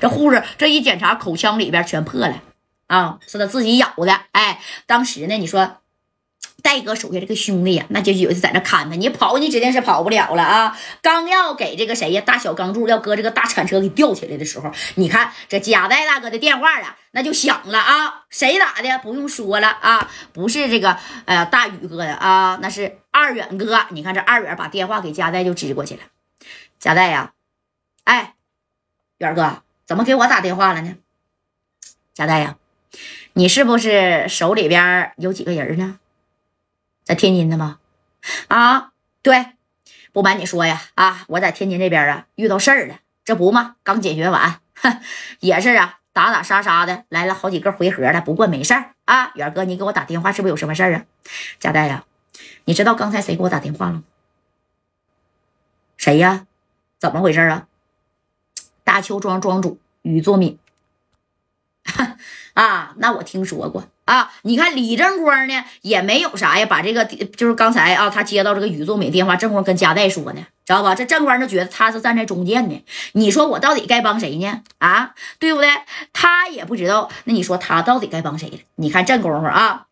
这护士这一检查，口腔里边全破了啊，是他自己咬的。哎，当时呢，你说。戴哥手下这个兄弟呀，那就有的在那看他，你跑你指定是跑不了了啊！刚要给这个谁呀，大小钢柱要搁这个大铲车给吊起来的时候，你看这贾代大哥的电话啊，那就响了啊！谁打的？不用说了啊，不是这个呃大宇哥的啊，那是二远哥。你看这二远把电话给贾代就支过去了。贾代呀，哎，远哥怎么给我打电话了呢？贾代呀，你是不是手里边有几个人呢？在天津的吗？啊，对，不瞒你说呀，啊，我在天津这边啊遇到事儿了，这不嘛，刚解决完，也是啊，打打杀杀的来了好几个回合了，不过没事儿啊。远哥，你给我打电话是不是有什么事儿啊？贾代呀，你知道刚才谁给我打电话了吗？谁呀？怎么回事啊？大邱庄庄主于作敏。啊，那我听说过啊。你看李正光呢，也没有啥呀，把这个就是刚才啊，他接到这个于作敏电话，正光跟加代说呢，知道吧？这正光就觉得他是站在中间的。你说我到底该帮谁呢？啊，对不对？他也不知道。那你说他到底该帮谁了？你看这功夫啊，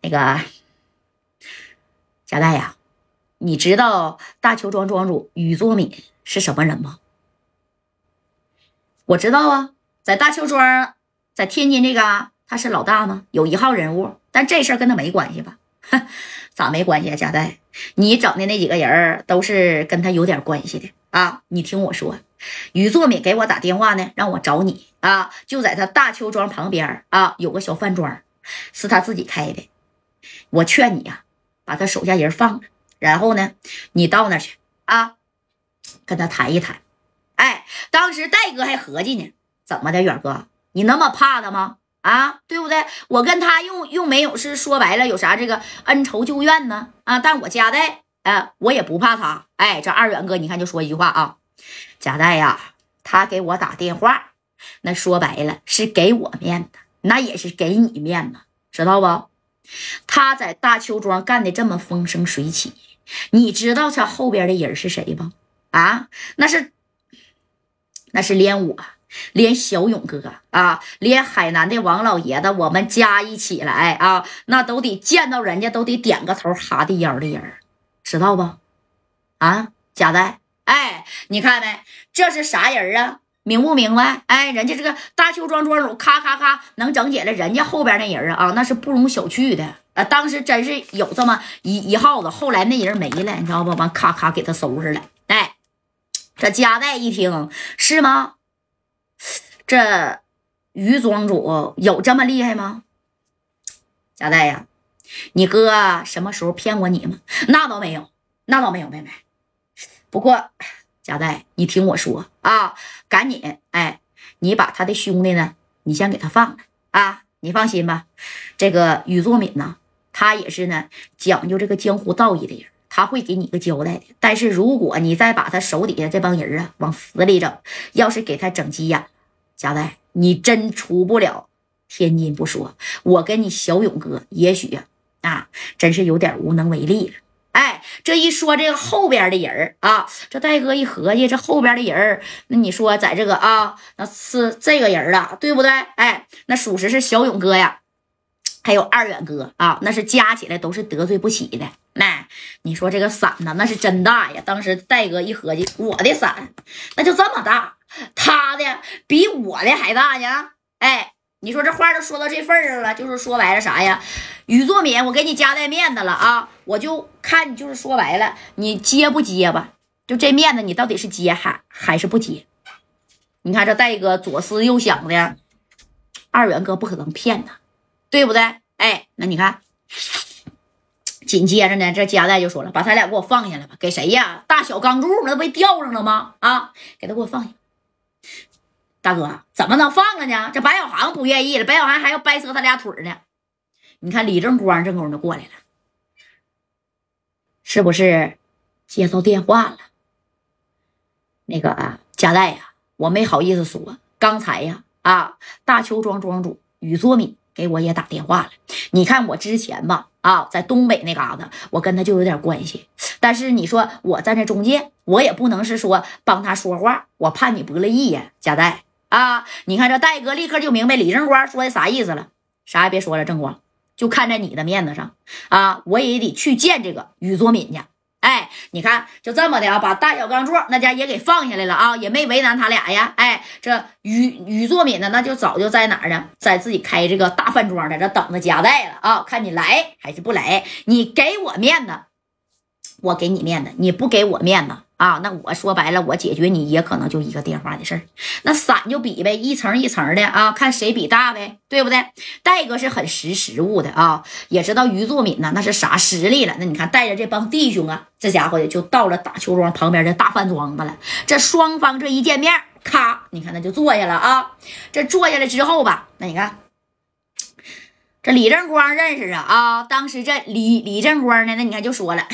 那个加代呀，你知道大邱庄庄主于作敏是什么人吗？我知道啊。在大邱庄，在天津这个他是老大吗？有一号人物，但这事儿跟他没关系吧？咋没关系啊？贾代，你整的那几个人都是跟他有点关系的啊！你听我说，于作敏给我打电话呢，让我找你啊，就在他大邱庄旁边啊，有个小饭庄，是他自己开的。我劝你呀，把他手下人放了，然后呢，你到那去啊，跟他谈一谈。哎，当时戴哥还合计呢。怎么的，远哥，你那么怕他吗？啊，对不对？我跟他又又没有是说白了有啥这个恩仇旧怨呢？啊，但我家代，啊，我也不怕他。哎，这二远哥，你看就说一句话啊，贾代呀，他给我打电话，那说白了是给我面子，那也是给你面子，知道不？他在大邱庄干的这么风生水起，你知道他后边的人是谁不？啊，那是，那是连我。连小勇哥啊，连海南的王老爷子，我们加一起来啊，那都得见到人家都得点个头哈地腰的人，知道不？啊，贾代，哎，你看没？这是啥人啊？明不明白？哎，人家这个大邱庄庄主，咔咔咔能整起来，人家后边那人啊啊，那是不容小觑的啊。当时真是有这么一一号子，后来那人没了，你知道不？完咔咔给他收拾了。这贾代一听是吗？这于庄主有这么厉害吗？贾代呀，你哥什么时候骗过你吗？那倒没有，那倒没有，妹妹。不过贾代，你听我说啊，赶紧哎，你把他的兄弟呢，你先给他放了啊。你放心吧，这个宇作敏呢，他也是呢讲究这个江湖道义的人，他会给你个交代的。但是如果你再把他手底下这帮人啊往死里整，要是给他整急眼。贾代，你真出不了天津不说，我跟你小勇哥也许啊，真是有点无能为力了。哎，这一说这个后边的人啊，这戴哥一合计，这后边的人那你说在这个啊，那是这个人了，对不对？哎，那属实是小勇哥呀，还有二远哥啊，那是加起来都是得罪不起的。那你说这个伞呢，那是真大呀。当时戴哥一合计，我的伞那就这么大。他的比我的还大呢，哎，你说这话都说到这份上了，就是说白了啥呀？于作敏，我给你加带面子了啊，我就看你就是说白了，你接不接吧？就这面子，你到底是接还还是不接？你看这戴哥左思右想的，二元哥不可能骗他，对不对？哎，那你看，紧接着呢，这加代就说了，把他俩给我放下来吧。给谁呀？大小钢柱那不被吊上了吗？啊，给他给我放下。大哥怎么能放了呢？这白小航不愿意了，白小航还要掰折他俩腿呢。你看李正光这功夫就过来了，是不是接到电话了？那个贾代呀，我没好意思说，刚才呀啊，大邱庄庄主宇作敏给我也打电话了。你看我之前吧。啊，在东北那嘎达，我跟他就有点关系。但是你说我站在中介，我也不能是说帮他说话，我怕你不乐意呀，贾代啊！你看这戴哥立刻就明白李正光说的啥意思了，啥也别说了，正光就看在你的面子上啊，我也得去见这个于作敏去。你看，就这么的啊，把大小钢珠那家也给放下来了啊，也没为难他俩呀。哎，这于于作敏呢，那就早就在哪呢，在自己开这个大饭庄，在这等着夹带了啊。看你来还是不来，你给我面子，我给你面子；你不给我面子。啊，那我说白了，我解决你也可能就一个电话的事儿。那伞就比呗，一层一层的啊，看谁比大呗，对不对？戴哥是很识时务的啊，也知道于作敏呢那是啥实力了。那你看带着这帮弟兄啊，这家伙也就到了大邱庄旁边的大饭庄子了。这双方这一见面，咔，你看那就坐下了啊。这坐下来之后吧，那你看这李正光认识啊啊，当时这李李正光呢，那你看就说了。